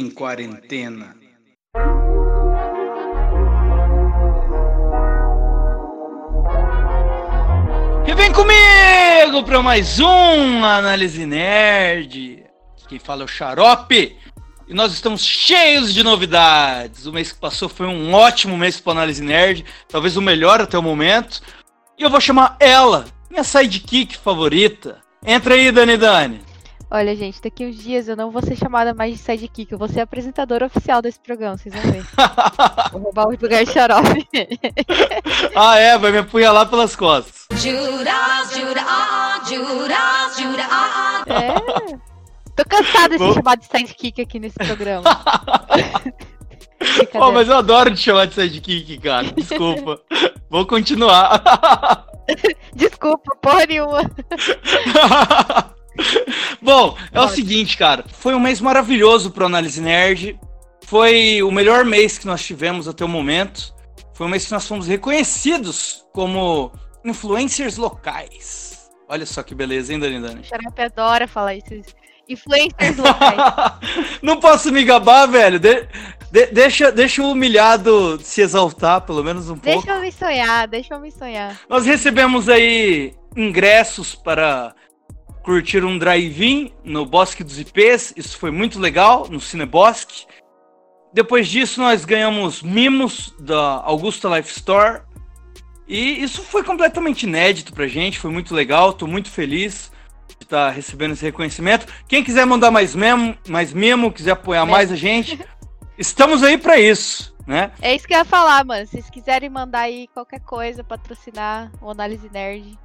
em quarentena. E vem comigo para mais um Análise Nerd. Quem fala é o Xarope. E nós estamos cheios de novidades. O mês que passou foi um ótimo mês para Análise Nerd, talvez o melhor até o momento. E eu vou chamar ela, minha sidekick favorita. Entra aí, Dani Dani. Olha, gente, daqui uns dias eu não vou ser chamada mais de sidekick, eu vou ser apresentadora oficial desse programa, vocês vão ver. vou roubar o lugar de xarope. ah, é? Vai me apunhalar pelas costas. Judas, Judas, Judas, Judas. É. Tô cansada de ser chamada de sidekick aqui nesse programa. Pô, mas eu adoro te chamar de sidekick, cara. Desculpa. Vou continuar. Desculpa, porra nenhuma. Bom, é o seguinte, cara. Foi um mês maravilhoso pro Análise Nerd. Foi o melhor mês que nós tivemos até o momento. Foi um mês que nós fomos reconhecidos como influencers locais. Olha só que beleza, hein, Dani Dani? Xarope adora falar isso. Influencers locais. Não posso me gabar, velho. De, de, deixa, deixa o humilhado se exaltar, pelo menos um deixa pouco. Deixa eu me sonhar, deixa eu me sonhar. Nós recebemos aí ingressos para curtir um drive-in no Bosque dos IPs, isso foi muito legal, no Cinebosque. Depois disso, nós ganhamos mimos da Augusta Life Store. E isso foi completamente inédito pra gente, foi muito legal, tô muito feliz de estar tá recebendo esse reconhecimento. Quem quiser mandar mais memo, mais mimo, quiser apoiar mais a gente, estamos aí para isso, né? É isso que eu ia falar, mano. Se vocês quiserem mandar aí qualquer coisa, patrocinar o Análise Nerd,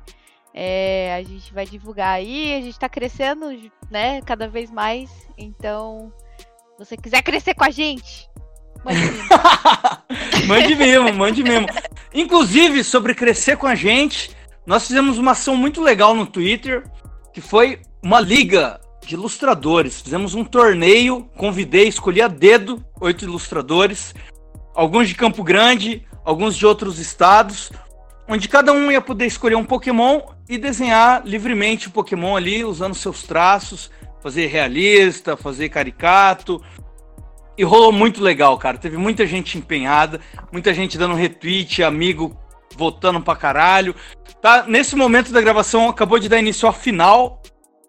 é, a gente vai divulgar aí, a gente está crescendo, né, cada vez mais. Então, se você quiser crescer com a gente, mande mesmo. mande mesmo, mande mesmo. Inclusive, sobre crescer com a gente, nós fizemos uma ação muito legal no Twitter, que foi uma liga de ilustradores. Fizemos um torneio, convidei, escolhi a dedo oito ilustradores, alguns de Campo Grande, alguns de outros estados, onde cada um ia poder escolher um Pokémon e desenhar livremente o Pokémon ali, usando seus traços, fazer realista, fazer caricato. E rolou muito legal, cara. Teve muita gente empenhada, muita gente dando retweet, amigo votando pra caralho. Tá, nesse momento da gravação acabou de dar início à final,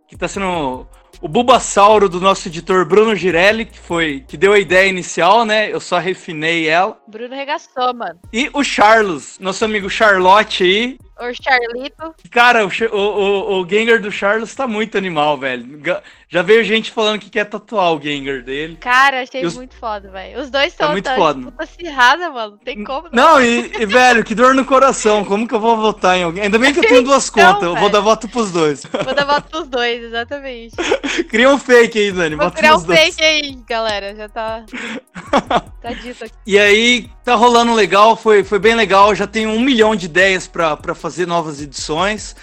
que tá sendo o Bulbasauro do nosso editor Bruno Girelli, que foi que deu a ideia inicial, né? Eu só refinei ela. Bruno regaçou, mano. E o Charles, nosso amigo Charlotte aí, o Charlito. Cara, o, o, o Gengar do Charles tá muito animal, velho. Já veio gente falando que quer tatuar o Gengar dele. Cara, achei os... muito foda, velho. Os dois são tá muito foda. acirrada, mano. Não tem como. Não, não e, e, velho, que dor no coração. Como que eu vou votar em alguém? Ainda bem que eu tenho duas então, contas. Eu vou dar voto pros dois. Vou dar voto pros dois, exatamente. Cria um fake aí, Dani. Vou criar um dois. fake aí, galera. Já tá. tá dito aqui. E aí, tá rolando legal. Foi, foi bem legal. Já tenho um milhão de ideias pra, pra fazer novas edições.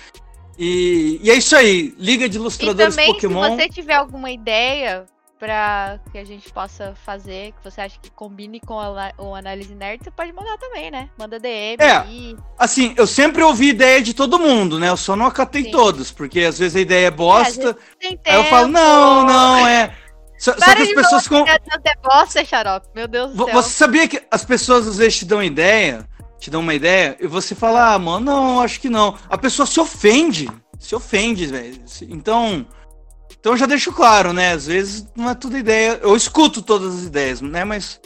E, e é isso aí, Liga de Ilustradores e também, Pokémon. Se você tiver alguma ideia para que a gente possa fazer, que você acha que combine com a, o Análise Nerd, você pode mandar também, né? Manda DM. É, aí. assim, eu sempre ouvi ideia de todo mundo, né? Eu só não acatei Sim. todos, porque às vezes a ideia é bosta. É, aí eu falo, não, não, é. Só, só que as pessoas com. É bosta, xarope. Meu Deus do céu. Você sabia que as pessoas às vezes te dão ideia te dão uma ideia e você fala, ah, mano, não, acho que não. A pessoa se ofende, se ofende, velho. Então, então já deixo claro, né? Às vezes não é tudo ideia. Eu escuto todas as ideias, né? Mas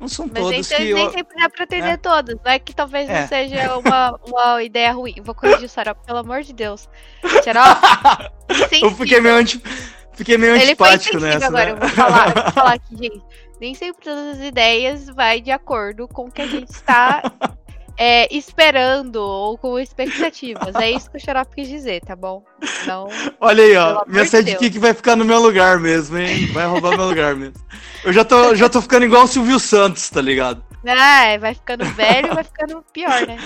não são Mas todas nem, que nem eu... sempre dá pra atender é. todas. Não é que talvez é. não seja uma, uma ideia ruim. Vou corrigir o Sarop, pelo amor de Deus. Sarop, eu fiquei meio, anti... fiquei meio Ele antipático nessa. Agora, né? eu vou falar, eu vou falar aqui, gente. Nem sempre todas as ideias vai de acordo com o que a gente está é, esperando ou com expectativas. É isso que o Xarope quis dizer, tá bom? Então, Olha aí, ó. Minha sidekick de vai ficar no meu lugar mesmo, hein? Vai roubar meu lugar mesmo. Eu já tô, já tô ficando igual o Silvio Santos, tá ligado? Ah, é, vai ficando velho e vai ficando pior, né?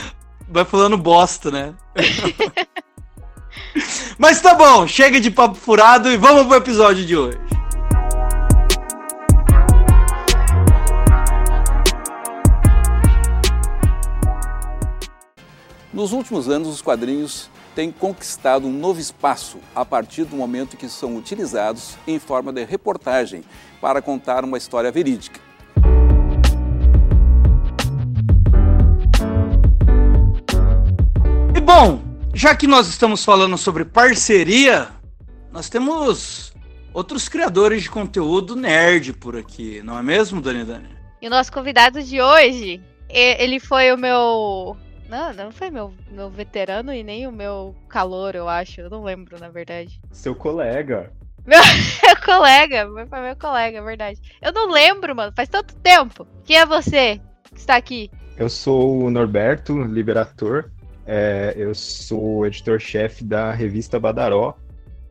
Vai falando bosta, né? Mas tá bom, chega de papo furado e vamos pro episódio de hoje. Nos últimos anos, os quadrinhos têm conquistado um novo espaço a partir do momento que são utilizados em forma de reportagem para contar uma história verídica. E bom, já que nós estamos falando sobre parceria, nós temos outros criadores de conteúdo nerd por aqui, não é mesmo, Dani Dani? E o nosso convidado de hoje, ele foi o meu. Não, não foi meu, meu veterano e nem o meu calor, eu acho. Eu não lembro, na verdade. Seu colega. Meu, meu colega, foi meu colega, é verdade. Eu não lembro, mano, faz tanto tempo. Quem é você que está aqui? Eu sou o Norberto Liberator. É, eu sou editor-chefe da revista Badaró,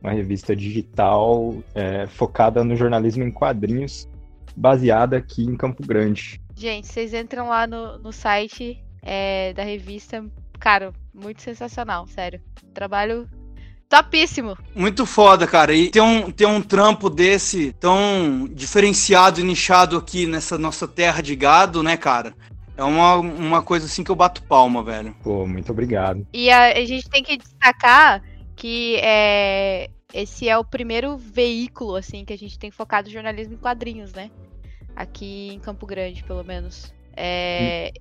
uma revista digital é, focada no jornalismo em quadrinhos, baseada aqui em Campo Grande. Gente, vocês entram lá no, no site é, da revista, cara, muito sensacional, sério. Trabalho topíssimo. Muito foda, cara. E ter um, ter um trampo desse tão diferenciado e nichado aqui nessa nossa terra de gado, né, cara? É uma, uma coisa assim que eu bato palma, velho. Pô, muito obrigado. E a, a gente tem que destacar que é, esse é o primeiro veículo, assim, que a gente tem focado jornalismo em quadrinhos, né? Aqui em Campo Grande, pelo menos. É,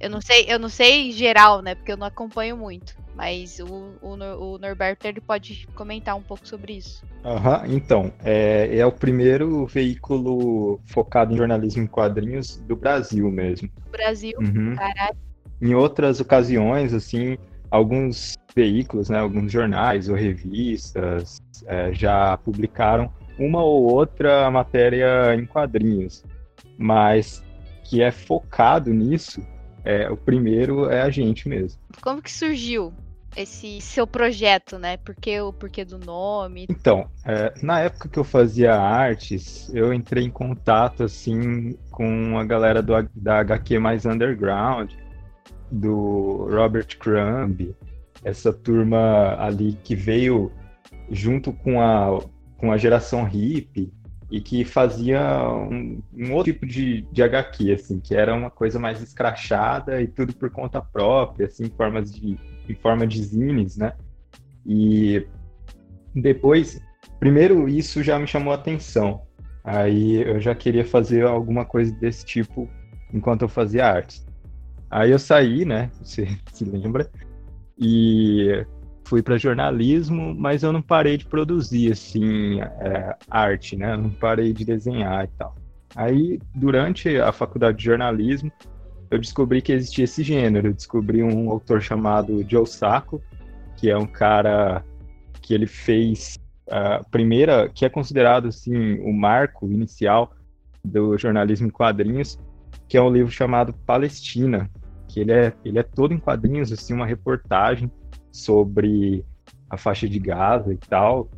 eu não sei, eu não sei em geral, né? Porque eu não acompanho muito. Mas o, o, o Norberto ele pode comentar um pouco sobre isso. Aham, então, é, é o primeiro veículo focado em jornalismo em quadrinhos do Brasil mesmo. Brasil, Uhum. caralho. Em outras ocasiões, assim, alguns veículos, né, alguns jornais ou revistas é, já publicaram uma ou outra matéria em quadrinhos, mas que é focado nisso, é, o primeiro é a gente mesmo. Como que surgiu esse seu projeto, né? Por que o porquê do nome? Então, é, na época que eu fazia artes, eu entrei em contato assim com a galera do, da HQ mais underground, do Robert Crumb, essa turma ali que veio junto com a, com a geração hippie e que fazia um, um outro tipo de, de HQ, assim, que era uma coisa mais escrachada e tudo por conta própria, assim, em formas de em forma de zines, né? E depois, primeiro isso já me chamou a atenção. Aí eu já queria fazer alguma coisa desse tipo enquanto eu fazia artes. Aí eu saí, né? Você se lembra? E fui para jornalismo, mas eu não parei de produzir assim é, arte, né? Não parei de desenhar e tal. Aí durante a faculdade de jornalismo eu descobri que existia esse gênero. Eu descobri um autor chamado Joe Sacco, que é um cara que ele fez a primeira, que é considerado assim o marco inicial do jornalismo em quadrinhos, que é um livro chamado Palestina, que ele é ele é todo em quadrinhos, assim, uma reportagem sobre a faixa de Gaza e tal,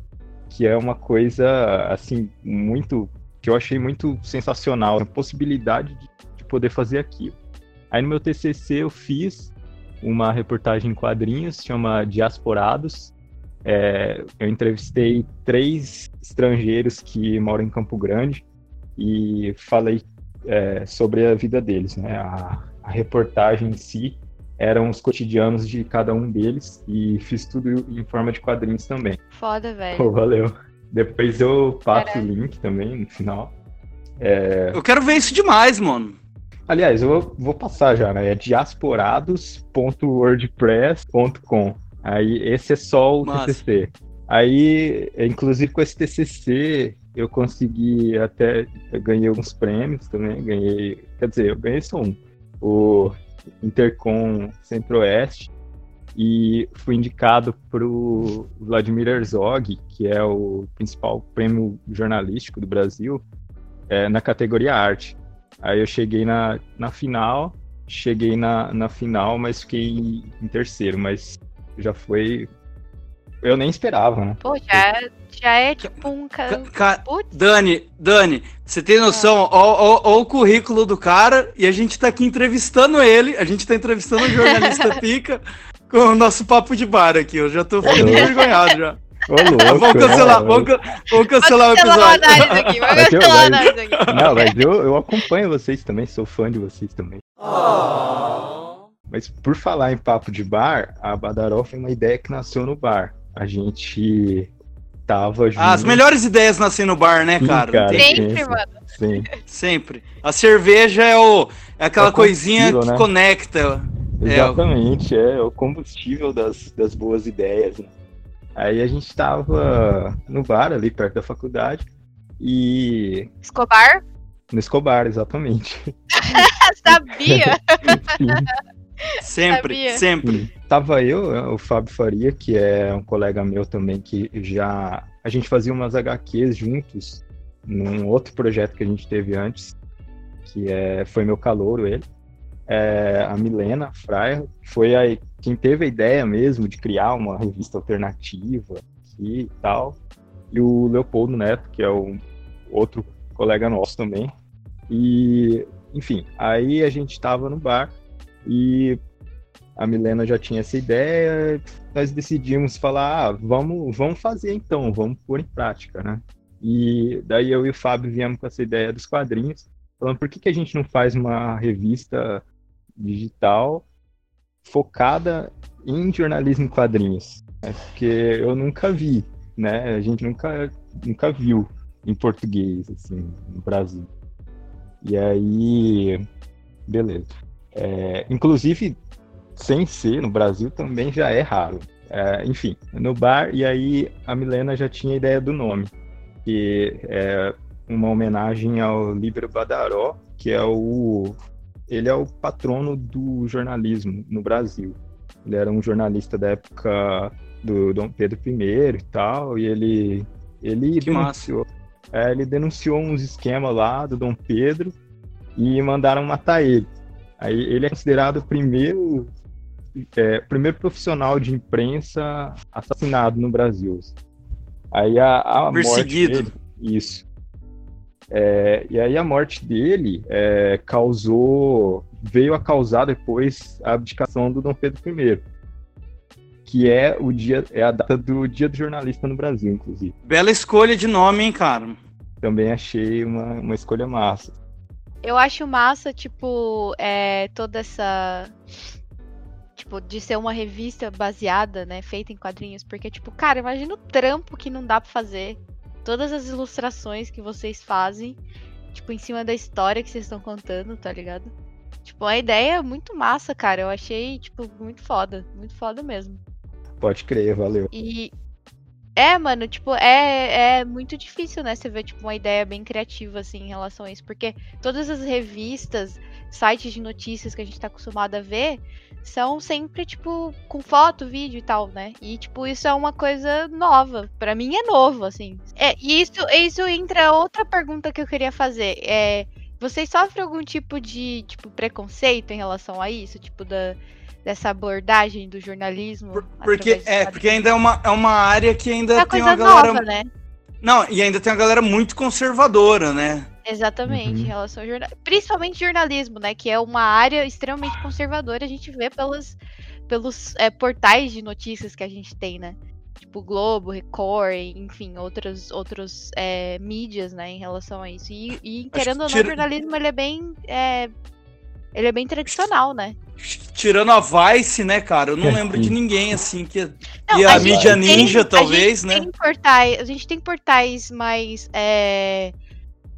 que é uma coisa assim muito que eu achei muito sensacional, a possibilidade de, de poder fazer aquilo. Aí no meu TCC eu fiz uma reportagem em quadrinhos, chama Diasporados. É, eu entrevistei três estrangeiros que moram em Campo Grande e falei é, sobre a vida deles. Né? A, a, reportagem em si eram os cotidianos de cada um deles e fiz tudo em forma de quadrinhos também. Foda, velho. Pô, valeu. Depois eu passo o link também no final. É... Eu quero ver isso demais, mano. Aliás, eu vou, vou passar já, né? É diasporados.wordpress.com. Aí esse é só o Massa. TCC. Aí, inclusive com esse TCC, eu consegui até. Eu ganhei alguns prêmios também. Ganhei. Quer dizer, eu ganhei só um. O Intercom Centro-Oeste. E fui indicado para o Vladimir Herzog, que é o principal prêmio jornalístico do Brasil, é, na categoria arte. Aí eu cheguei na, na final, cheguei na, na final, mas fiquei em terceiro, mas já foi. Eu nem esperava, né? Pô, já, já é tipo um cara. Ca Dani, Dani, você tem noção? Ó, ó, ó, o currículo do cara e a gente tá aqui entrevistando ele, a gente tá entrevistando o jornalista Pica com o nosso papo de bar aqui. Eu já tô ficando envergonhado já. Ô, louco, vamos cancelar, vamos, vamos cancelar o episódio. Aqui, vamos cancelar a aqui. Não, mas eu, eu acompanho vocês também, sou fã de vocês também. Oh. Mas por falar em papo de bar, a Badaró foi uma ideia que nasceu no bar. A gente tava junto. Ah, as melhores ideias nascem no bar, né, Sim, cara? cara. Sempre, sim, mano. Sim, Sempre. A cerveja é, o, é aquela É o coisinha que né? conecta. É, exatamente. É, o combustível das, das boas ideias. Né? Aí a gente tava no bar ali perto da faculdade e Escobar? no Escobar, exatamente. Sabia? Sempre, Sabia. sempre. Tava eu, o Fábio Faria, que é um colega meu também, que já. A gente fazia umas HQs juntos num outro projeto que a gente teve antes, que é, foi meu calouro, ele. É, a Milena Fraia foi a, quem teve a ideia mesmo de criar uma revista alternativa e tal. E o Leopoldo Neto, que é o outro colega nosso também. E, enfim, aí a gente tava no bar e a Milena já tinha essa ideia, nós decidimos falar, ah, vamos, vamos fazer então, vamos pôr em prática, né? E daí eu e o Fábio viemos com essa ideia dos quadrinhos, falando por que, que a gente não faz uma revista digital focada em jornalismo em quadrinhos? né? Porque eu nunca vi, né? A gente nunca, nunca viu em português, assim, no Brasil. E aí, beleza. É, inclusive, sem ser no Brasil também já é raro. É, enfim, no bar, e aí a Milena já tinha a ideia do nome, que é uma homenagem ao Líbero Badaró, que é o. Ele é o patrono do jornalismo no Brasil. Ele era um jornalista da época do Dom Pedro I e tal, e ele, ele Que denunciou. é, ele denunciou uns esquemas lá do Dom Pedro e mandaram matar ele. Aí ele é considerado o primeiro, é, primeiro profissional de imprensa assassinado no Brasil. Aí a, a morte Perseguido. dele, isso. É, e aí a morte dele é, causou, veio a causar depois a abdicação do Dom Pedro I, que é o dia, é a data do Dia do Jornalista no Brasil, inclusive. Bela escolha de nome, hein, cara? Também achei uma, uma escolha massa. Eu acho massa, tipo, é, toda essa. Tipo, de ser uma revista baseada, né? Feita em quadrinhos. Porque, tipo, cara, imagina o trampo que não dá pra fazer. Todas as ilustrações que vocês fazem, tipo, em cima da história que vocês estão contando, tá ligado? Tipo, a ideia é muito massa, cara. Eu achei, tipo, muito foda. Muito foda mesmo. Pode crer, valeu. E. É, mano, tipo, é, é muito difícil, né? Você ver, tipo, uma ideia bem criativa, assim, em relação a isso. Porque todas as revistas, sites de notícias que a gente tá acostumado a ver, são sempre, tipo, com foto, vídeo e tal, né? E, tipo, isso é uma coisa nova. Pra mim é novo, assim. É, e isso, isso entra outra pergunta que eu queria fazer. É. Vocês sofrem algum tipo de, tipo, preconceito em relação a isso? Tipo, da, dessa abordagem do jornalismo? Por- porque, é, porque ainda é uma, é uma área que é ainda uma tem coisa uma galera. nova, né? Não, e ainda tem uma galera muito conservadora, né? Exatamente, Uhum. em relação ao jornalismo. Principalmente jornalismo, né? Que é uma área extremamente conservadora, a gente vê pelas, pelos é, portais de notícias que a gente tem, né? Tipo Globo, Record, enfim, outros, outros é, mídias, né, em relação a isso. E, e querendo ou não, tira- o jornalismo ele é bem. é, ele é bem tradicional, né? Tirando a Vice, né, cara? Eu não É, lembro de ninguém assim que. Não, e a, gente mídia tem- ninja, a talvez, gente né? Tem portais, a gente tem portais mais é,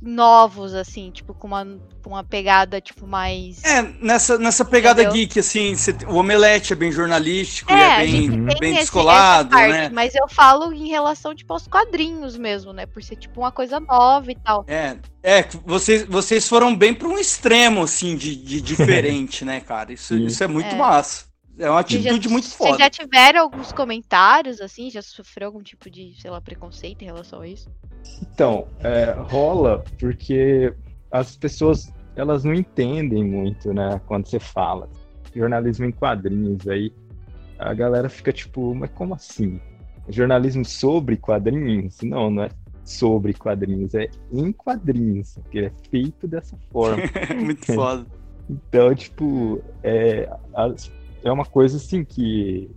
novos, assim, tipo, com uma, com uma pegada, tipo, mais. É, nessa, nessa pegada Entendeu? geek, assim, tem- o Omelete é bem jornalístico, É, e é bem, bem descolado, essa parte, né? Mas eu falo em relação, tipo, aos quadrinhos mesmo, né? Por ser, tipo, uma coisa nova e tal. É, é, vocês, vocês foram bem para um extremo, assim, de, de diferente, né, cara? Isso, isso é muito É. massa. É uma Vocês já- atitude muito Vocês foda. já tiveram alguns comentários, assim? Já sofreu algum tipo de, sei lá, preconceito em relação a isso? Então, é, rola porque as pessoas elas não entendem muito, né, quando você fala jornalismo em quadrinhos, aí a galera fica tipo, mas como assim? Jornalismo sobre quadrinhos? Não, não é sobre quadrinhos, é em quadrinhos, que é feito dessa forma. muito foda. Então, tipo, é, as- é uma coisa assim que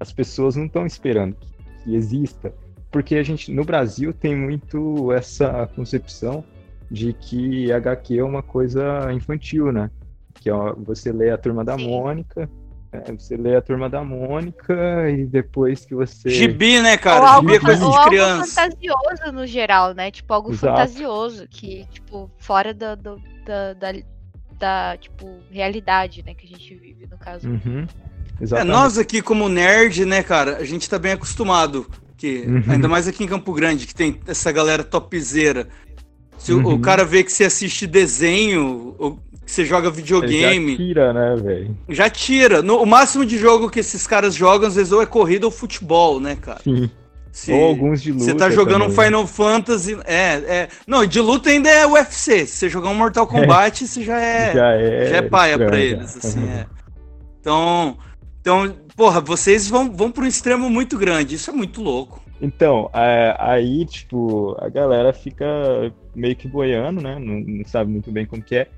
as pessoas não estão esperando que, que exista. Porque a gente, no Brasil, tem muito essa concepção de que HQ é uma coisa infantil, né? Que é você lê a Turma da Sim. Mônica É, você lê a Turma da Mônica e depois que você... Gibi, né, Ou cara? algo, Gibi é coisa ou de algo criança. fantasioso no geral, né? Tipo, algo Exato. fantasioso, que, tipo, fora da, do- da, da, da, tipo, realidade, né, que a gente vive, no caso. Uhum. É, nós aqui como nerd, né, cara, a gente tá bem acostumado. Que, Uhum. Ainda mais aqui em Campo Grande, que tem essa galera topzera. Se o- o Uhum. cara vê que você assiste desenho, ou que você joga Ele videogame, Já tira, né, velho? já tira. No- o máximo de jogo que esses caras jogam, às vezes, ou é corrida ou futebol, né, cara? Sim. Se Ou alguns de luta você tá jogando um também. Final Fantasy. É, é. Não, de luta ainda é UFC. Se você jogar um Mortal Kombat, você já é. já é, já é paia pra estranho, eles, já. assim, é. Então, então, porra, vocês vão, vão pra um extremo muito grande. Isso é muito louco. Então, é, aí, tipo, a galera fica meio que boiando, né? Não, não sabe muito bem como que é.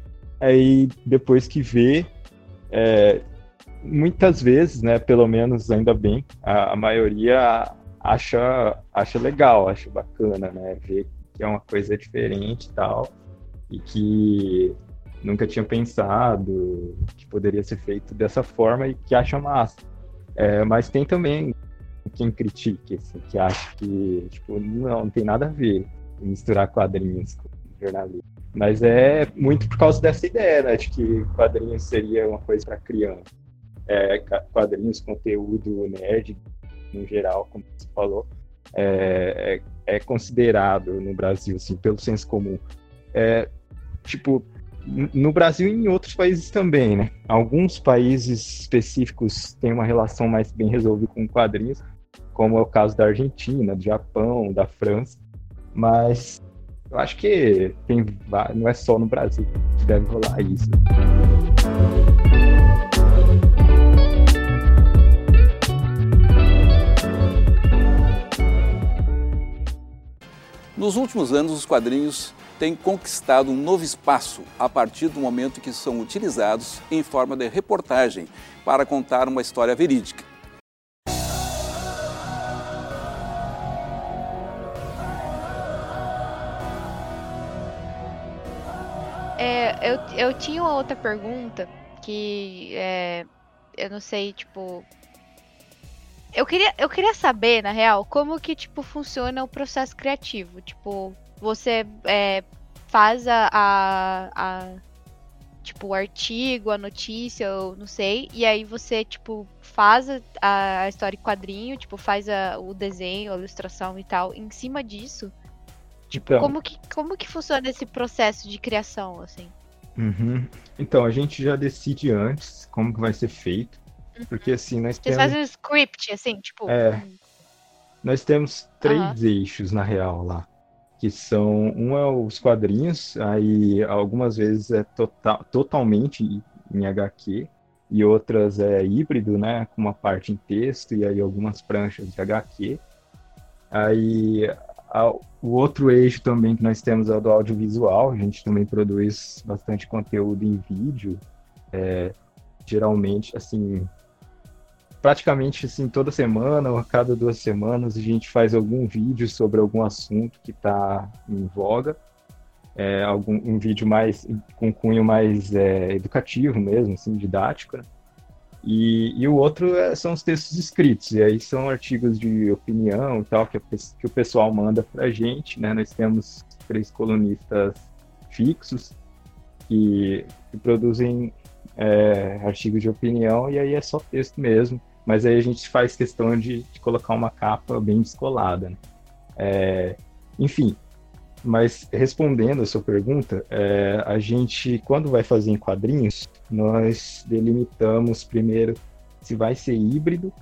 Aí, depois que vê, é, muitas vezes, né? Pelo menos, ainda bem, a, a maioria acha, acha legal, acha bacana, né? Ver que é uma coisa diferente e tal. E que nunca tinha pensado que poderia ser feito dessa forma e que acha massa. É, mas tem também quem critique, assim, que acha que, tipo, não, não tem nada a ver misturar quadrinhos com jornalismo. Mas é muito por causa dessa ideia, né, de que quadrinhos seria uma coisa para criança. É, quadrinhos, conteúdo nerd, no geral, como você falou, é, é, é considerado no Brasil, assim, pelo senso comum. É, tipo, no Brasil e em outros países também, né? Alguns países específicos têm uma relação mais bem resolvida com quadrinhos, como é o caso da Argentina, do Japão, da França, mas eu acho que tem, não é só no Brasil que deve rolar isso. Nos últimos anos, os quadrinhos têm conquistado um novo espaço a partir do momento que são utilizados em forma de reportagem para contar uma história verídica. É, eu, eu tinha uma outra pergunta que é, eu não sei, tipo. Eu queria, eu queria saber, na real, como que, tipo, funciona o processo criativo. Tipo, você é, faz a, a, a- Tipo, o artigo, a notícia, eu não sei. E aí você, tipo, faz a, a história em quadrinho, tipo, faz a- o desenho, a ilustração e tal. Em cima disso, Então, como que, como que funciona esse processo de criação, assim? uhum. então, a gente já decide antes como que vai ser feito, porque assim, nós Vocês temos... fazem um script, assim, tipo. É. Nós temos três Aham. eixos, na real, lá. Que são, um é os quadrinhos, aí algumas vezes é total, totalmente em HQ, e outras é híbrido, né? Com uma parte em texto, e aí algumas pranchas de HQ. Aí a- o outro eixo também que nós temos é o do audiovisual, a gente também produz bastante conteúdo em vídeo, é, geralmente, assim, praticamente assim toda semana ou a cada duas semanas a gente faz algum vídeo sobre algum assunto que está em voga. É, algum um vídeo mais com cunho mais é, educativo mesmo assim didático né? e, e o outro é- são os textos escritos e aí são artigos de opinião e tal que, a que o pessoal manda para a gente né? Nós temos três colunistas fixos que, que produzem é, artigos de opinião e aí é só texto mesmo mas aí a gente faz questão de, de colocar uma capa bem descolada. Né? É, enfim, mas respondendo a sua pergunta, é, a gente, quando vai fazer em quadrinhos, nós delimitamos primeiro se vai ser híbrido,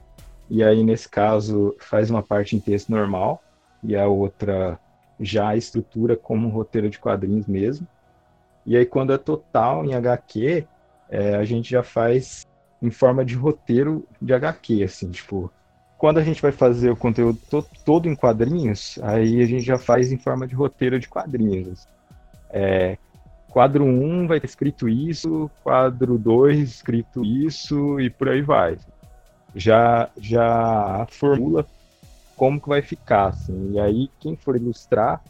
e aí nesse caso faz uma parte em texto normal, e a outra já estrutura como um roteiro de quadrinhos mesmo. E aí quando é total em HQ, é, a gente já faz em forma de roteiro de HQ, assim, tipo, quando a gente vai fazer o conteúdo to todo em quadrinhos, aí a gente já faz em forma de roteiro de quadrinhos. É, quadro 1 vai ter escrito isso, quadro 2 escrito isso e por aí vai. Já já formula como que vai ficar, assim, e aí quem for ilustrar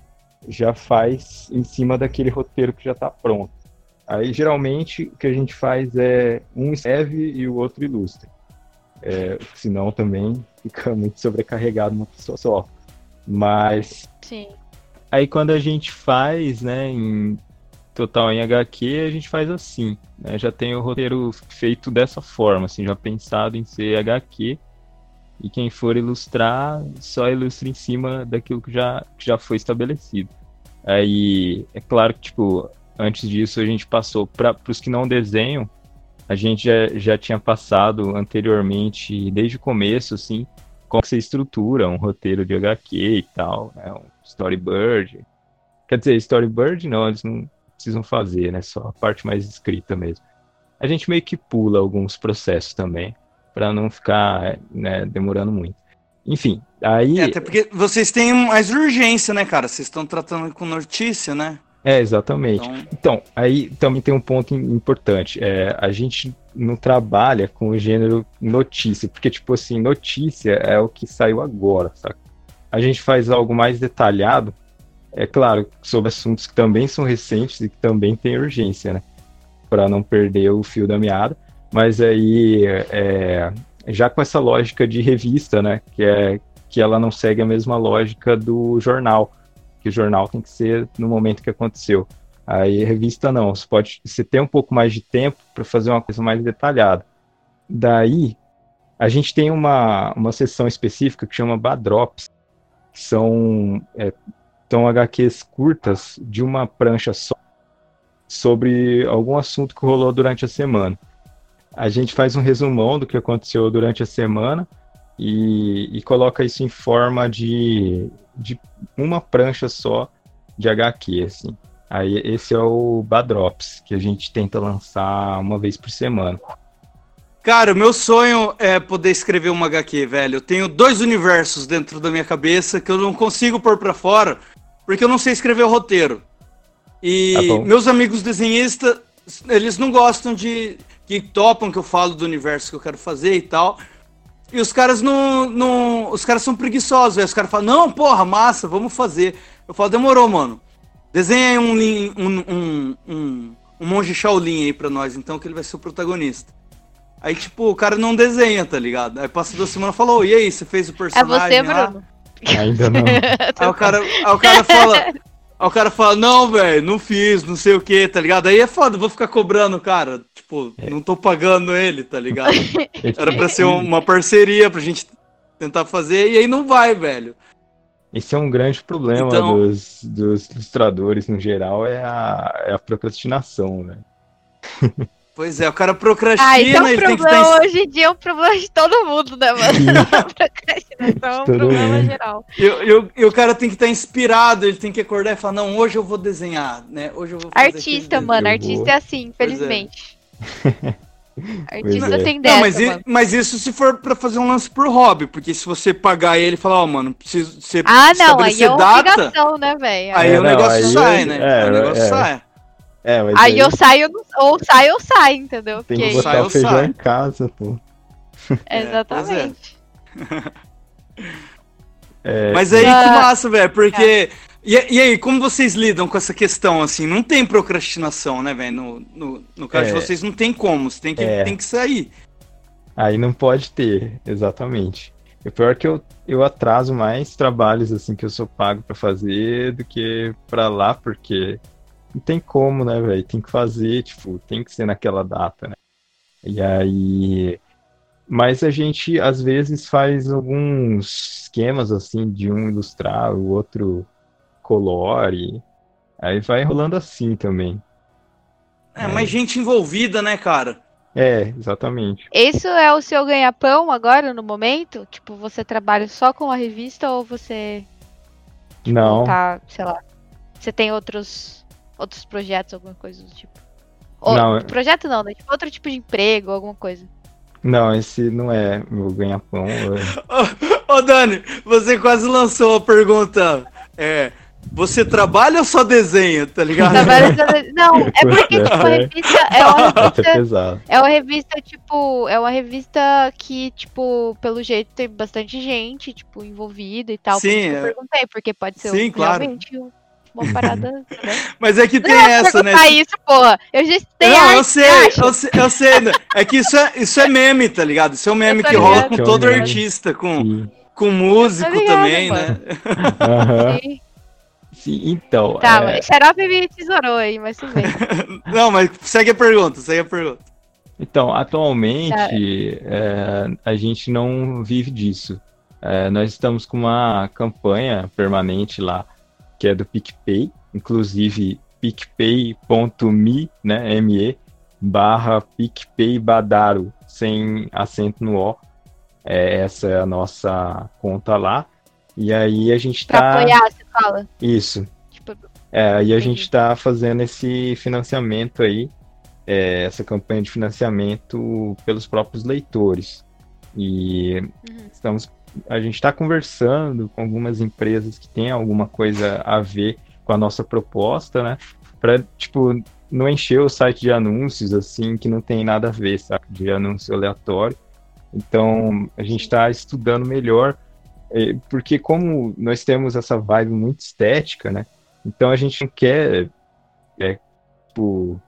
já faz em cima daquele roteiro que já está pronto. Aí geralmente o que a gente faz é um escreve e o outro ilustra. É, senão também fica muito sobrecarregado uma pessoa só. Mas Sim. aí quando a gente faz, né, em total em HQ, a gente faz assim, né? Já tem o roteiro feito dessa forma, assim, já pensado em ser HQ. E quem for ilustrar, só ilustra em cima daquilo que já, que já foi estabelecido. Aí, é claro que, tipo, antes disso a gente passou para os que não desenham, a gente já, já tinha passado anteriormente, desde o começo, assim, como você estrutura um roteiro de HQ e tal, né? Um storyboard. Quer dizer, storyboard não, eles não precisam fazer, né? Só a parte mais escrita mesmo. A gente meio que pula alguns processos também, para não ficar né, demorando muito. Enfim, aí. É, até porque vocês têm mais urgência, né, cara? Vocês estão tratando com notícia, né? É, exatamente. Então- Então, aí também tem um ponto im- importante. É, a gente não trabalha com o gênero notícia, porque, tipo assim, notícia é o que saiu agora, saca? A gente faz algo mais detalhado, é claro, sobre assuntos que também são recentes e que também tem urgência, né? Para não perder o fio da meada. Mas aí, é, já com essa lógica de revista, né? Que, é, que ela não segue a mesma lógica do jornal que o jornal tem que ser no momento que aconteceu. Aí revista não, você pode você tem um pouco mais de tempo para fazer uma coisa mais detalhada. Daí a gente tem uma, uma seção específica que chama Badrops, que são é, são HQs curtas de uma prancha só sobre algum assunto que rolou durante a semana. A gente faz um resumão do que aconteceu durante a semana e, e coloca isso em forma de, de uma prancha só de HQ, assim. Aí esse é o Badrops, que a gente tenta lançar uma vez por semana. Cara, o meu sonho é poder escrever uma HQ, velho. Eu tenho dois universos dentro da minha cabeça que eu não consigo pôr pra fora, porque eu não sei escrever o roteiro. E Tá meus amigos desenhistas, eles não gostam de. que topam que eu falo do universo que eu quero fazer e tal. E os caras não. não os caras são preguiçosos. Aí os caras falam, não, porra, massa, vamos fazer. Eu falo, demorou, mano. Desenha aí um, um, um, um, um monge Shaolin aí pra nós, então, que ele vai ser o protagonista. Aí, tipo, o cara não desenha, tá ligado? Aí passa duas semanas e fala, ô, e aí, você fez o É personagem você, lá? Bruno. Ainda não. Aí o cara, aí o cara fala. Aí o cara fala, não, velho, não fiz, não sei o que, tá ligado? Aí é foda, vou ficar cobrando o cara. Tipo, não tô pagando ele, tá ligado? Era pra ser uma parceria pra gente tentar fazer, e aí não vai, velho. Esse é um grande problema Então- dos, dos ilustradores no geral, é a, é a procrastinação, né? Pois é, o cara Ah, procrastina, é um ele tem que problema, estar. hoje em dia é um problema de todo mundo, né, mano? Procrastinação é um problema mundo. geral. E, e- e o cara tem que estar inspirado, ele tem que acordar e falar, não, hoje eu vou desenhar, né? Hoje eu vou fazer Artista, aquele mano, artista vou. é assim, é. infelizmente. Artista é. tem Não, dessa, mas, i- mano. mas isso se for pra fazer um lance por hobby, porque se você pagar ele e falar, ó, mano, preciso você Ah, não, aí é uma data, obrigação, né, velho? aí É, o não, negócio aí sai, é- né? é, Aí o negócio é. sai. É, mas Aí eu saio, ou sai ou sai, entendeu? tem que Porque- Sai botar ou o feijão sai. em casa, pô. É, Exatamente. É, Mas aí, Ah. que massa, velho, porque... E, e aí, como vocês lidam com essa questão, assim? Não tem procrastinação, né, velho? No, no, no caso de É. vocês, não tem como, você tem que, É. tem que sair. Aí não pode ter, exatamente. O pior é que eu, eu atraso mais trabalhos assim que eu sou pago pra fazer do que pra lá, porque não tem como, né, velho? Tem que fazer, tipo, tem que ser naquela data, né? E aí. Mas a gente às vezes faz alguns esquemas assim de um ilustrar, o outro colore. Aí vai rolando assim também. É, mais gente envolvida, né, cara? É, exatamente. Isso é o seu ganha-pão agora, no momento? Tipo, você trabalha só com a revista ou você Não. tá, sei lá, você tem outros outros projetos, alguma coisa do tipo? Ou, Não, é- projeto não, né? Tipo, outro tipo de emprego, alguma coisa. Não, esse não é meu ganha-pão. é- Ô, Dani, você quase lançou a pergunta. É, você trabalha ou só desenha, tá ligado? Trabalha só- Não, é porque, é. tipo, a revista é uma é revista. É uma revista, tipo, é uma revista que, tipo, pelo jeito tem bastante gente, tipo, envolvida e tal. Por Sim, isso que eu é. perguntei, porque pode ser Sim, um- claro. realmente um- uma parada. Né? Mas é que tem Não, essa, né? isso, porra. Eu já tenho Não, eu sei, eu sei, eu sei. né? É que isso é, isso é meme, tá ligado? Isso é um meme que rola com é todo artista, com, com músico ligado, também, né? mano. Aham. Sim. Sim, então. Tá, é, Xarope me tesourou aí, mas tudo bem. Não, mas segue a pergunta, segue a pergunta. Então, atualmente, é, a gente não vive disso. É, nós estamos com uma campanha permanente lá, que é do PicPay, inclusive picpay.me, né, ME, barra PicPay Badaro, sem acento no O. É, essa é a nossa conta lá. E aí a gente Pra tá... apoiar, você fala. Isso, Tipo, é, aí a gente está fazendo esse financiamento aí, é, essa campanha de financiamento pelos próprios leitores. E Uhum. estamos, a gente está conversando com algumas empresas que têm alguma coisa a ver com a nossa proposta, né? Para, tipo, não encher o site de anúncios, assim, que não tem nada a ver, sabe? De anúncio aleatório. Então, a gente está estudando melhor, eh, porque como nós temos essa vibe muito estética, né? Então a gente não quer é, tipo,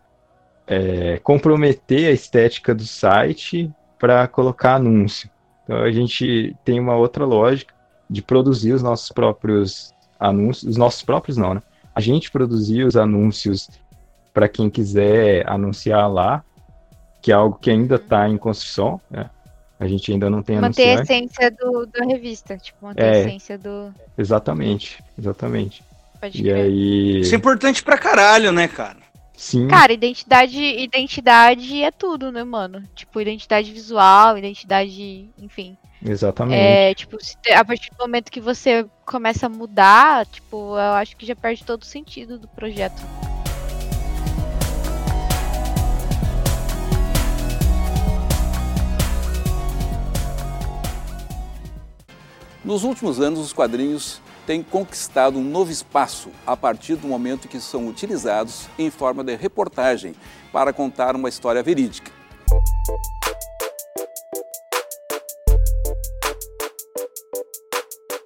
é, comprometer a estética do site para colocar anúncio. Então a gente tem uma outra lógica de produzir os nossos próprios anúncios, os nossos próprios não, né? A gente produzir os anúncios para quem quiser anunciar lá, que é algo que ainda está em construção, né? A gente ainda não tem manter a essência do, da revista. Tipo, manter É. a essência do. Exatamente, exatamente. Pode E crer. aí, Isso é importante pra caralho, né, cara? Sim, Cara, identidade, identidade é tudo, né, mano? Tipo, identidade visual, identidade, enfim. exatamente. É, tipo, a partir do momento que você começa a mudar, tipo, eu acho que já perde todo o sentido do projeto. Nos últimos anos, os quadrinhos têm conquistado um novo espaço a partir do momento que são utilizados em forma de reportagem para contar uma história verídica.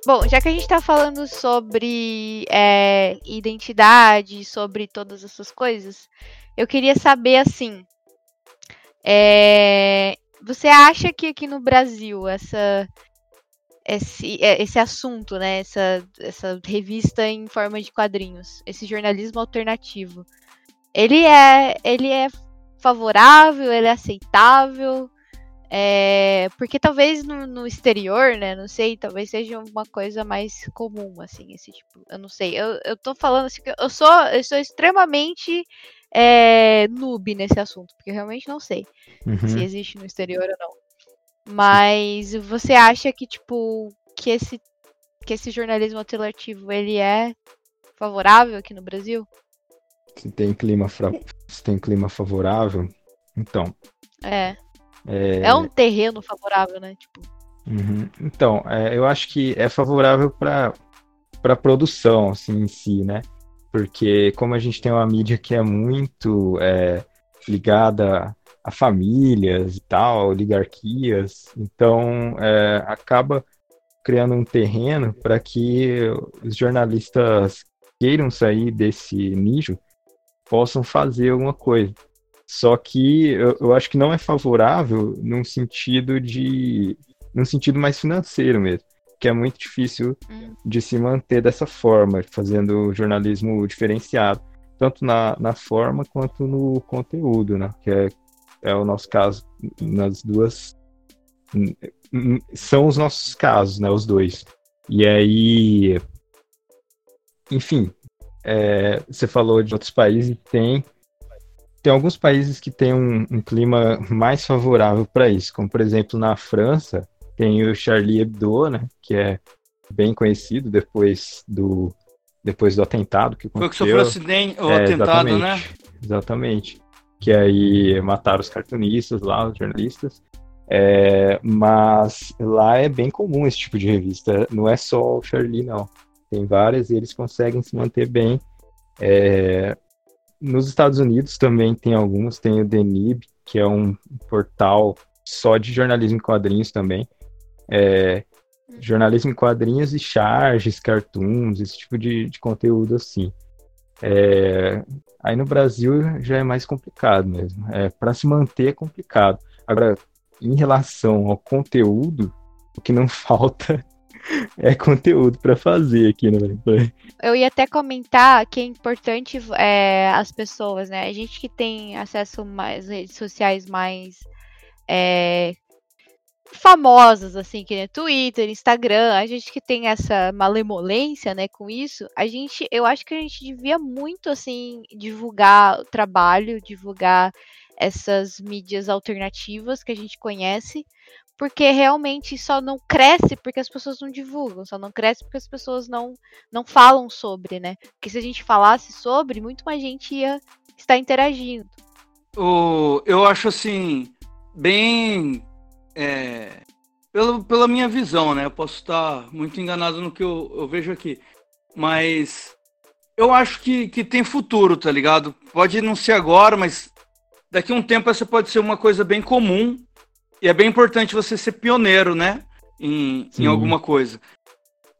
Bom, já que a gente tá falando sobre é, identidade, sobre todas essas coisas, eu queria saber assim. é, você acha que aqui no Brasil essa, esse, é, esse assunto, né, essa, essa revista em forma de quadrinhos, esse jornalismo alternativo, ele é, ele é favorável, ele é aceitável? É, porque talvez no, no exterior, né? Não sei, talvez seja uma coisa mais comum, assim, esse tipo. Eu não sei. Eu, eu tô falando assim que eu sou, eu sou extremamente é, noob nesse assunto, porque eu realmente não sei Uhum. se existe no exterior ou não. Mas você acha que, tipo, que esse, que esse jornalismo alternativo ele é favorável aqui no Brasil? Se tem clima, fra- se tem clima favorável, então. É. É, É um terreno favorável, né? Tipo, uhum. Então, é, eu acho que é favorável para para produção assim, em si, né? Porque como a gente tem uma mídia que é muito é, ligada a famílias e tal, oligarquias, então é, acaba criando um terreno para que os jornalistas queiram sair desse nicho possam fazer alguma coisa. Só que eu, eu acho que não é favorável num sentido de. num sentido mais financeiro mesmo. Que é muito difícil Hum. de se manter dessa forma, fazendo jornalismo diferenciado. Tanto na, na forma quanto no conteúdo, né? Que é, é o nosso caso nas duas. São os nossos casos, né? Os dois. E aí. Enfim, é, você falou de outros países, tem tem alguns países que têm um, um clima mais favorável para isso, como por exemplo na França tem o Charlie Hebdo, né, que é bem conhecido depois do depois do atentado que Foi que aconteceu. sofreu acidente, o É, atentado, exatamente. né? Exatamente. Que aí mataram os cartunistas lá, os jornalistas. É, mas lá é bem comum esse tipo de revista. Não é só o Charlie, não. Tem várias e eles conseguem se manter bem. É, nos Estados Unidos também tem alguns. Tem o The Nib, que é um portal só de jornalismo em quadrinhos também. É, jornalismo em quadrinhos e charges, cartoons, esse tipo de, de conteúdo assim. É, aí no Brasil já é mais complicado mesmo. É, para se manter é complicado. Agora, em relação ao conteúdo, o que não falta é conteúdo para fazer aqui no Gameplay. Eu ia até comentar que é importante é, as pessoas, né? A gente que tem acesso mais redes sociais mais é, famosas, assim, que nem Twitter, Instagram, a gente que tem essa malemolência, né, com isso, a gente, eu acho que a gente devia muito, assim, divulgar o trabalho, divulgar essas mídias alternativas que a gente conhece, porque realmente só não cresce porque as pessoas não divulgam, só não cresce porque as pessoas não, não falam sobre, né? Porque se a gente falasse sobre, muito mais gente ia estar interagindo. O, eu acho assim, bem. É, pela, pela minha visão, né? Eu posso estar muito enganado no que eu, eu vejo aqui. Mas eu acho que, que tem futuro, tá ligado? Pode não ser agora, mas daqui a um tempo essa pode ser uma coisa bem comum e é bem importante você ser pioneiro, né? Em, em alguma coisa.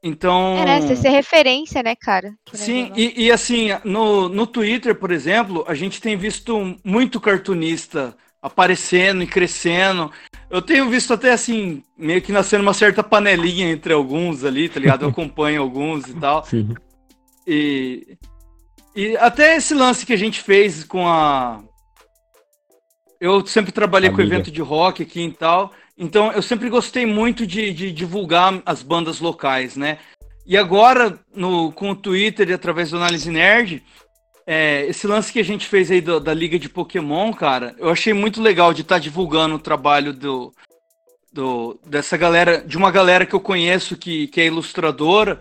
Então. É, né? Você ser referência, né, cara? Sim, e, e, assim, no, no Twitter, por exemplo, a gente tem visto muito cartunista aparecendo e crescendo. Eu tenho visto até assim, meio que nascendo uma certa panelinha entre alguns ali, tá ligado? Eu acompanho alguns e tal. Sim. E, e até esse lance que a gente fez com a eu sempre trabalhei Amiga. com evento de rock aqui e tal, então eu sempre gostei muito de, de divulgar as bandas locais, né? E agora, no, com o Twitter e através do Análise Nerd, é, esse lance que a gente fez aí do, da Liga de Pokémon, cara, eu achei muito legal de estar tá divulgando o trabalho do, do, dessa galera, de uma galera que eu conheço que, que é ilustradora,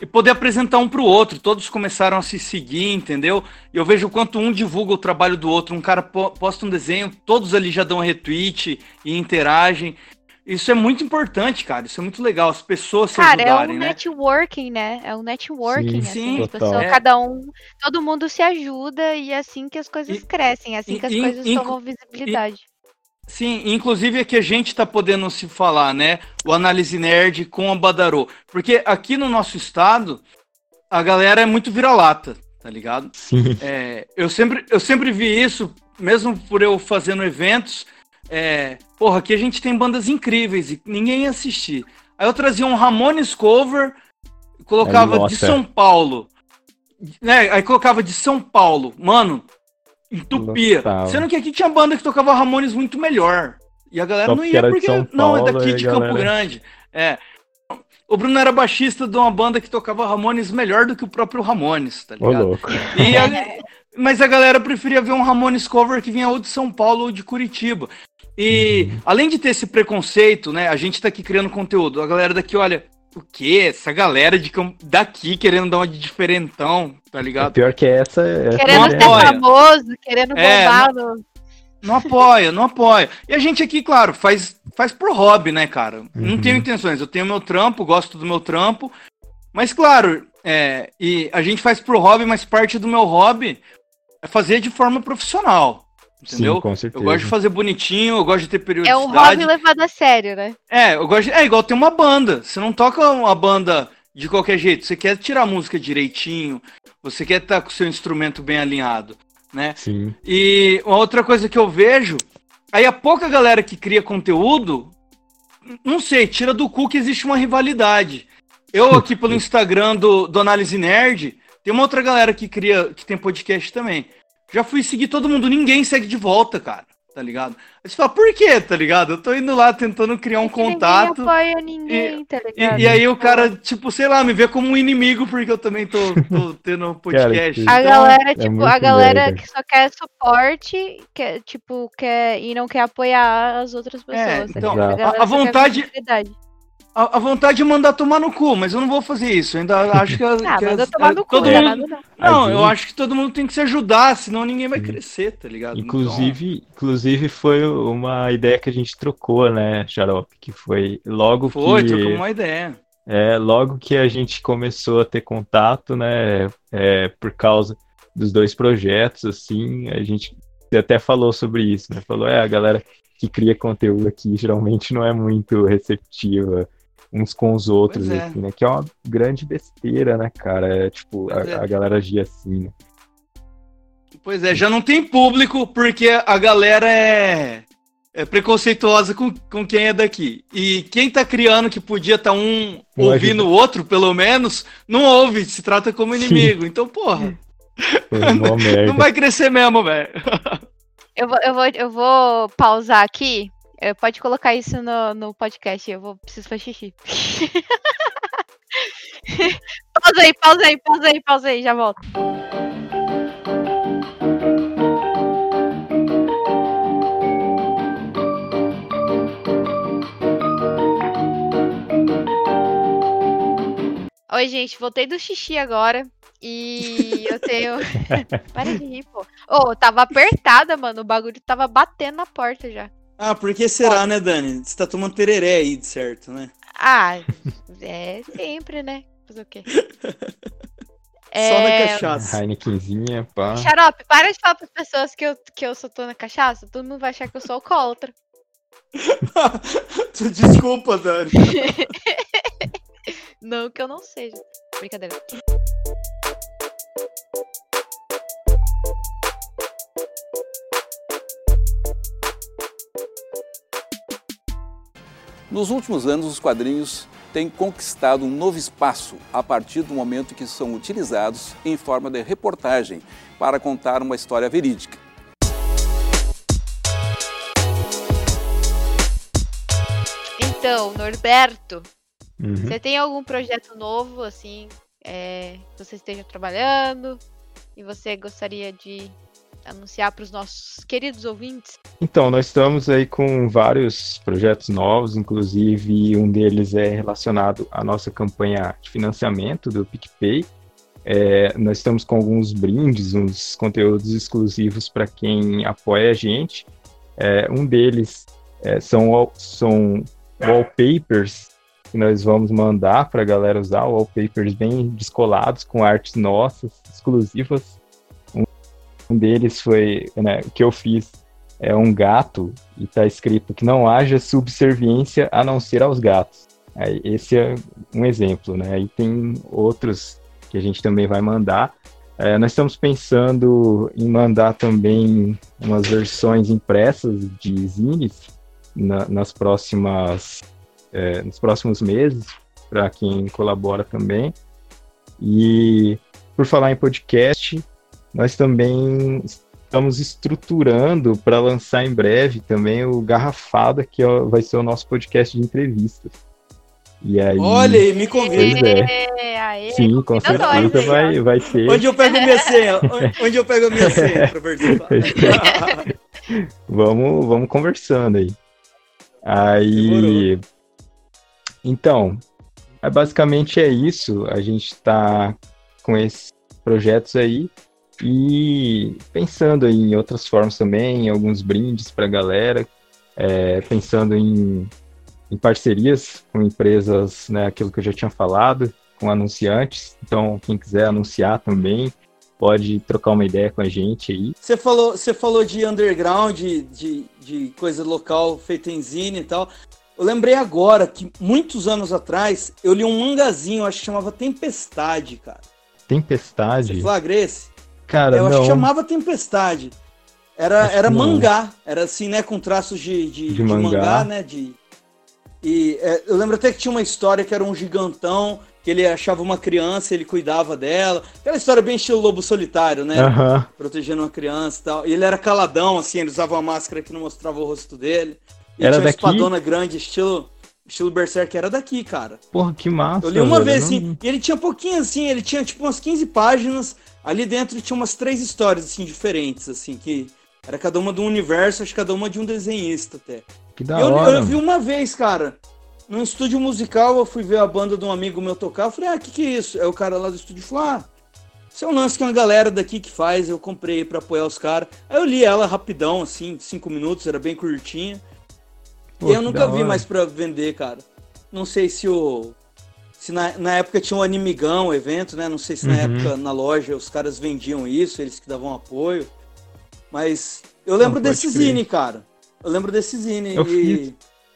e poder apresentar um para o outro. Todos começaram a se seguir, entendeu? E eu vejo quanto um divulga o trabalho do outro. Um cara posta um desenho, todos ali já dão retweet e interagem. Isso é muito importante, cara. Isso é muito legal. As pessoas cara, se ajudarem, é um né? networking, né? É um networking. Sim, assim, sim. é. Cada um, todo mundo se ajuda e é assim que as coisas e, crescem, é assim que as e, coisas tomam visibilidade. Sim, inclusive é que a gente está podendo se falar, né? O Análise Nerd com a Badarô. Porque aqui no nosso estado, a galera é muito vira-lata, tá ligado? Sim. É, eu, sempre, eu sempre vi isso, mesmo por eu fazendo eventos. É, porra, aqui a gente tem bandas incríveis e ninguém ia assistir. Aí eu trazia um Ramones cover, colocava de São Paulo. Né, aí colocava de São Paulo. Mano, entupia. Sendo que aqui tinha banda que tocava Ramones muito melhor. E a galera Só não ia porque. Paulo, não, é daqui de Campo galera... Grande. É. O Bruno era baixista de uma banda que tocava Ramones melhor do que o próprio Ramones, tá ligado? Ô, louco. A... Mas a galera preferia ver um Ramones cover que vinha ou de São Paulo ou de Curitiba. E uhum. além de ter esse preconceito, né? A gente tá aqui criando conteúdo. A galera daqui olha, o quê? Essa galera de daqui querendo dar uma de diferentão, tá ligado? O pior que essa. É querendo ser famoso, querendo é, bombar. Não, não, apoia, não apoia. E a gente aqui, claro, faz, faz por hobby, né, cara? Uhum. Não tenho intenções. Eu tenho meu trampo, gosto do meu trampo. Mas, claro, é, e a gente faz por hobby, mas parte do meu hobby é fazer de forma profissional. Entendeu? Sim, com certeza. Eu gosto de fazer bonitinho, eu gosto de ter periodicidade. É um hobby levado a sério, né? É, eu gosto de... É igual ter uma banda. Você não toca uma banda de qualquer jeito. Você quer tirar a música direitinho, você quer estar com o seu instrumento bem alinhado, né? Sim. E uma outra coisa que eu vejo, aí a pouca galera que cria conteúdo, não sei, tira do cu que existe uma rivalidade. Eu aqui pelo Instagram do, do Análise Nerd, tem uma outra galera que cria, que tem podcast também. Já fui seguir todo mundo, ninguém segue de volta, cara. Tá ligado? Aí você fala, por quê, tá ligado? Eu tô indo lá tentando criar um é contato. Ninguém apoia ninguém, e, tá ligado? E, e, aí o cara, tipo, sei lá, me vê como um inimigo porque eu também tô, tô tendo podcast. Cara, a então, galera, é tipo, a galera que só quer suporte, quer, tipo, quer e não quer apoiar as outras é, pessoas. É, então, a, a, a vontade a, a, vontade de mandar tomar no cu, mas eu não vou fazer isso. Eu ainda acho que. ah, que manda tomar no todo cu, mundo... não. não, eu acho que todo mundo tem que se ajudar, senão ninguém vai crescer, tá ligado? Inclusive, então... inclusive foi uma ideia que a gente trocou, né, Xarope? Que foi logo foi, que. Foi, trocou uma ideia. É, logo que a gente começou a ter contato, né, é, por causa dos dois projetos, assim, a gente até falou sobre isso, né? Falou, é, a galera que cria conteúdo aqui geralmente não é muito receptiva uns com os outros, é. assim, né? Que é uma grande besteira, né, cara? É, tipo, a, é. a, galera agir assim, né? Pois é, já não tem público porque a galera é, é preconceituosa com, com quem é daqui. E quem tá criando que podia estar tá um ouvindo o outro, pelo menos, não ouve, se trata como inimigo. Sim. Então, porra. não vai crescer mesmo, velho. Eu vou, eu, vou, eu vou pausar aqui. Pode colocar isso no, no podcast. Eu vou preciso fazer xixi. pausa aí, pausa aí, pausa aí, pausa aí, já volto. Oi, gente, voltei do xixi agora. E eu tenho. Para de rir, pô. Ô, oh, tava apertada, mano. O bagulho tava batendo na porta já. Ah, por que será, Pode. né, Dani? Você tá tomando tereré aí, de certo, né? Ah, é sempre, né? Fazer o quê? É... Só na cachaça. Heinekenzinha, pá. Xarope, para de falar pras pessoas que eu, que eu só tô na cachaça. Todo mundo vai achar que eu sou alcoólatra. Desculpa, Dani. não que eu não seja. Brincadeira. Nos últimos anos, os quadrinhos têm conquistado um novo espaço a partir do momento que são utilizados em forma de reportagem para contar uma história verídica. Então, Norberto, uhum. você tem algum projeto novo, assim, é, que você esteja trabalhando e você gostaria de anunciar para os nossos queridos ouvintes? Então, nós estamos aí com vários projetos novos, inclusive um deles é relacionado à nossa campanha de financiamento do PicPay. É, nós estamos com alguns brindes, uns conteúdos exclusivos para quem apoia a gente. É, um deles é, são, são wallpapers que nós vamos mandar para a galera usar, wallpapers bem descolados, com artes nossas, exclusivas um deles foi, né, o que eu fiz é um gato e está escrito que não haja subserviência a não ser aos gatos. Aí, esse é um exemplo, né? Aí tem outros que a gente também vai mandar. É, nós estamos pensando em mandar também umas versões impressas de zines na, nas próximas, é, nos próximos meses, para quem colabora também. E por falar em podcast, nós também estamos estruturando para lançar em breve também o Garrafada, que vai ser o nosso podcast de entrevistas. E aí, Olha aí, me convida. É. Aê, Sim, com certeza vai, vai ter. Onde eu pego minha senha? Onde eu pego a minha senha vamos, vamos conversando aí. Aí. Demorou. Então, é, basicamente é isso. A gente está com esses projetos aí. E pensando em outras formas também, em alguns brindes para a galera, é, pensando em, em, parcerias com empresas, né, aquilo que eu já tinha falado, com anunciantes. Então, quem quiser anunciar também, pode trocar uma ideia com a gente aí. Você falou, você falou de underground, de, de, de coisa local feita em zine e tal. Eu lembrei agora que muitos anos atrás eu li um mangazinho, acho que chamava Tempestade, cara. Tempestade? Você flagrei esse? Cara, eu não. acho que chamava Tempestade. Era, era mangá, era assim, né, com traços de, de, de, de mangá. mangá. né, de... E é, eu lembro até que tinha uma história que era um gigantão, que ele achava uma criança, ele cuidava dela. Aquela história bem estilo lobo solitário, né? Uhum. Protegendo uma criança e tal. E ele era caladão, assim, ele usava uma máscara que não mostrava o rosto dele. E era tinha daqui? uma espadona grande, estilo estilo Berserk era daqui, cara. Porra, que massa. Eu li uma velho, vez assim, não... e ele tinha pouquinho assim, ele tinha tipo umas 15 páginas, Ali dentro tinha umas três histórias, assim, diferentes, assim, que era cada uma de um universo, acho que cada uma de um desenhista até. Que da eu, hora. Eu vi uma vez, cara, num estúdio musical, eu fui ver a banda de um amigo meu tocar, eu falei, ah, que que é isso? Aí o cara lá do estúdio falou, ah, isso é um lance que uma galera daqui que faz, eu comprei para apoiar os caras. Aí eu li ela rapidão, assim, cinco minutos, era bem curtinha. Pô, e eu nunca vi mais pra vender, cara. Não sei se o se na, na época tinha um Animigão, o evento, né? Não sei se na uhum. época na loja os caras vendiam isso, eles que davam apoio. Mas eu lembro desse crer. zine, cara. Eu lembro desse zine. Eu e... Fiz.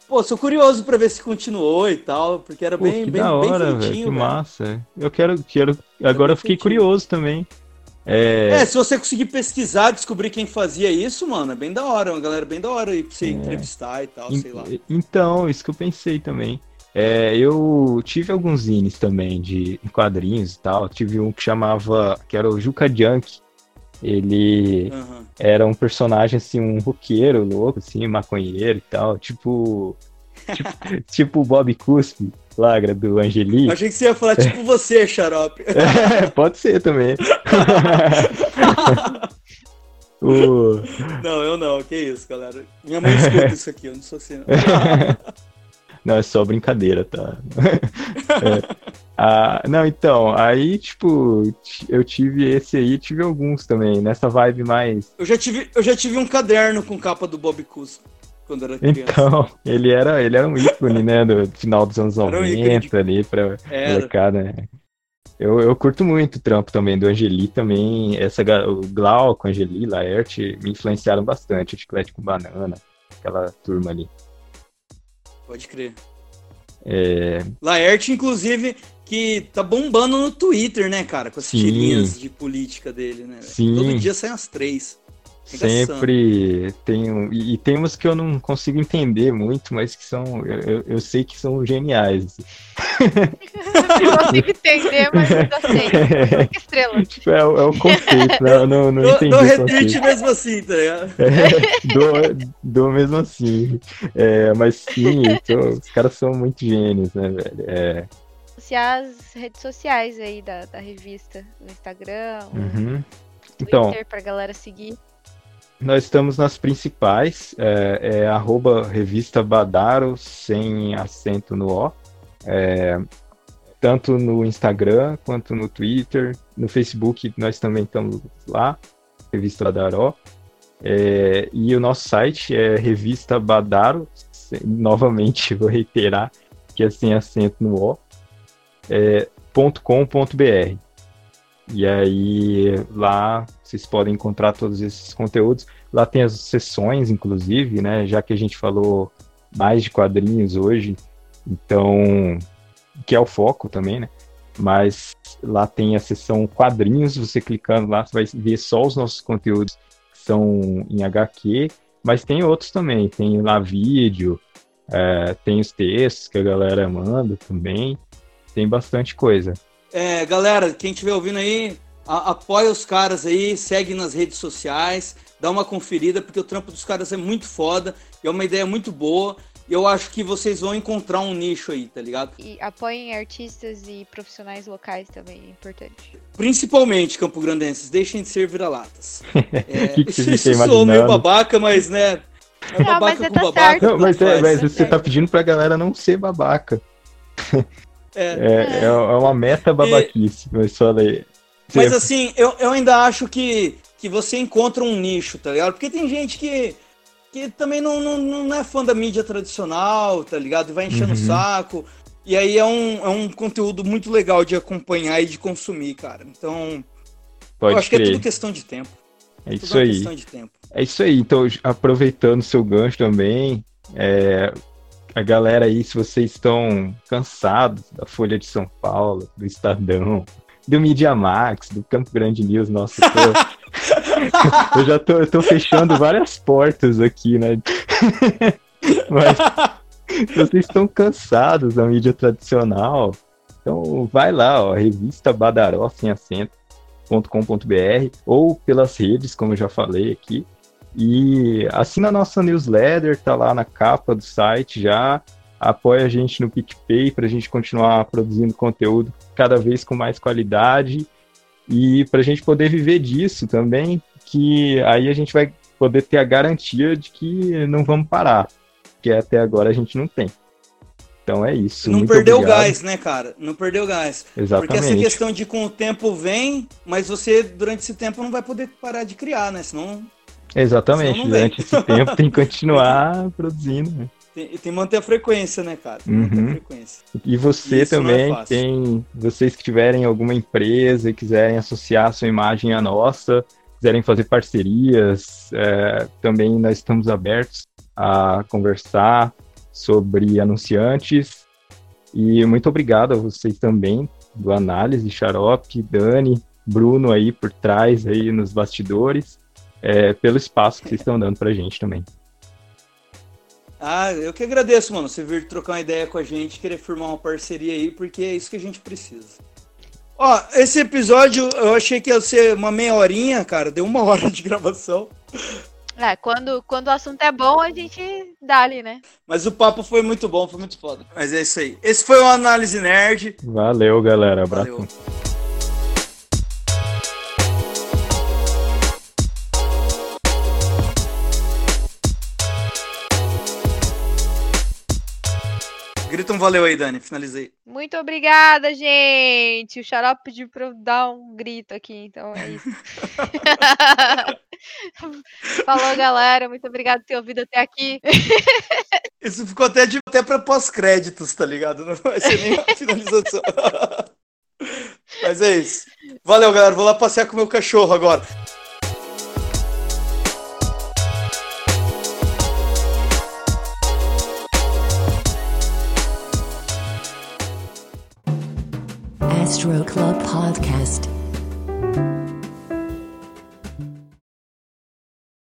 Pô, sou curioso para ver se continuou e tal, porque era Pô, bem, que bem, da hora, bem feitinho. Que véio. massa. Eu quero, quero. Agora eu fiquei curioso também. É... é... se você conseguir pesquisar, descobrir quem fazia isso, mano, é bem da hora, uma galera bem da hora aí pra você é... entrevistar e tal, sei lá. Então, isso que eu pensei também. É, eu tive alguns zines também de quadrinhos e tal. Tive um que chamava, que era o Juca Junk. Ele uhum. era um personagem, assim, um roqueiro louco, assim, maconheiro e tal. Tipo, tipo, tipo o Bob Cuspe, Lagra, do Angeli. Achei que você ia falar tipo você, xarope. É, pode ser também. o... Não, eu não, que isso, galera. Minha mãe escuta isso aqui, eu não sou assim. Não. Não, é só brincadeira, tá? é. Ah, não, então, aí, tipo, eu tive esse aí, tive alguns também, nessa vibe mais. Eu já tive, eu já tive um caderno com capa do Bob Cus quando era criança. Então, ele era, ele era um ícone, né, do final dos anos 90 um ali pra molecada, né? Eu, eu curto muito o trampo também do Angeli também, essa, o Glauco, Angeli, Laerte me influenciaram bastante, o Chiclete com Banana, aquela turma ali. Pode crer. É... Laerte, inclusive, que tá bombando no Twitter, né, cara? Com as tirinhas de política dele, né? Sim. Todo dia saem as três. Sempre tem um, e, e tem umas que eu não consigo entender muito, mas que são eu, eu sei que são geniais. Eu consigo entender, mas eu sei. Que estrela. Tipo, é, é, o conceito, né? Eu não, não do, entendi. Do retweet mesmo assim, tá ligado? É, do, do mesmo assim. É, mas sim, os caras são muito gênios, né, velho? É, as redes sociais aí da, da revista, no Instagram, uhum. Twitter, então, pra galera seguir. Nós estamos nas principais, é, é arroba revista Badaro, sem acento no O. É, tanto no Instagram quanto no Twitter, no Facebook nós também estamos lá, Revista Badaró. É, e o nosso site é Revista Badaro, novamente vou reiterar que é sem acento no O, é, .com.br. E aí lá vocês podem encontrar todos esses conteúdos. Lá tem as sessões, inclusive, né? Já que a gente falou mais de quadrinhos hoje, então que é o foco também, né? Mas lá tem a seção quadrinhos, você clicando lá, você vai ver só os nossos conteúdos que são em HQ, mas tem outros também, tem lá vídeo, é, tem os textos que a galera manda também, tem bastante coisa. É, galera, quem estiver ouvindo aí, a, apoia os caras aí, segue nas redes sociais, dá uma conferida, porque o trampo dos caras é muito foda, é uma ideia muito boa. E eu acho que vocês vão encontrar um nicho aí, tá ligado? E apoiem artistas e profissionais locais também, é importante. Principalmente Campo Grandenses, deixem de ser vira-latas. é, que que isso sou meio babaca, mas né. É não, babaca mas com tá babaca. Certo, não, mas, é, mas você tá pedindo pra galera não ser babaca. É, é, é, é uma meta babaquice, e... mas falei. Mas assim, eu, eu ainda acho que, que você encontra um nicho, tá ligado? Porque tem gente que, que também não, não, não é fã da mídia tradicional, tá ligado? E vai enchendo uhum. o saco. E aí é um, é um conteúdo muito legal de acompanhar e de consumir, cara. Então, Pode eu acho crer. que é tudo questão de tempo. É isso aí. É isso aí. Então, aproveitando seu gancho também, é, a galera aí, se vocês estão cansados da Folha de São Paulo, do Estadão, do Media Max, do Campo Grande News, nossa, eu, tô... eu já tô, eu tô fechando várias portas aqui, né? Mas se vocês estão cansados da mídia tradicional, então vai lá, ó, revista Badaró sem acento.com.br ou pelas redes, como eu já falei aqui. E assina a nossa newsletter, tá lá na capa do site já. Apoia a gente no PicPay para a gente continuar produzindo conteúdo cada vez com mais qualidade e para a gente poder viver disso também, que aí a gente vai poder ter a garantia de que não vamos parar, que até agora a gente não tem. Então é isso. Não perdeu o gás, né, cara? Não perdeu o gás. Exatamente. Porque essa questão de com o tempo vem, mas você durante esse tempo não vai poder parar de criar, né? Senão Exatamente, durante esse tempo tem que continuar produzindo. Né? Tem, tem que manter a frequência, né, cara? Uhum. Frequência. E você e também é tem, vocês que tiverem alguma empresa e quiserem associar a sua imagem à nossa, quiserem fazer parcerias, é, também nós estamos abertos a conversar sobre anunciantes. E muito obrigado a vocês também, do Análise, Xarope, Dani, Bruno aí por trás, aí nos bastidores, é, pelo espaço que vocês estão dando pra gente também. Ah, eu que agradeço, mano, você vir trocar uma ideia com a gente, querer formar uma parceria aí, porque é isso que a gente precisa. Ó, esse episódio eu achei que ia ser uma meia horinha, cara, deu uma hora de gravação. É, quando, quando o assunto é bom, a gente dá ali, né? Mas o papo foi muito bom, foi muito foda. Mas é isso aí. Esse foi o Análise Nerd. Valeu, galera. Abraço. Valeu. Grita um valeu aí, Dani. Finalizei. Muito obrigada, gente. O Xarope pediu pra eu dar um grito aqui, então é isso. Falou, galera. Muito obrigada por ter ouvido até aqui. Isso ficou até, de, até pra pós-créditos, tá ligado? Não vai ser nem a finalização. Mas é isso. Valeu, galera. Vou lá passear com meu cachorro agora. Astro Club Podcast.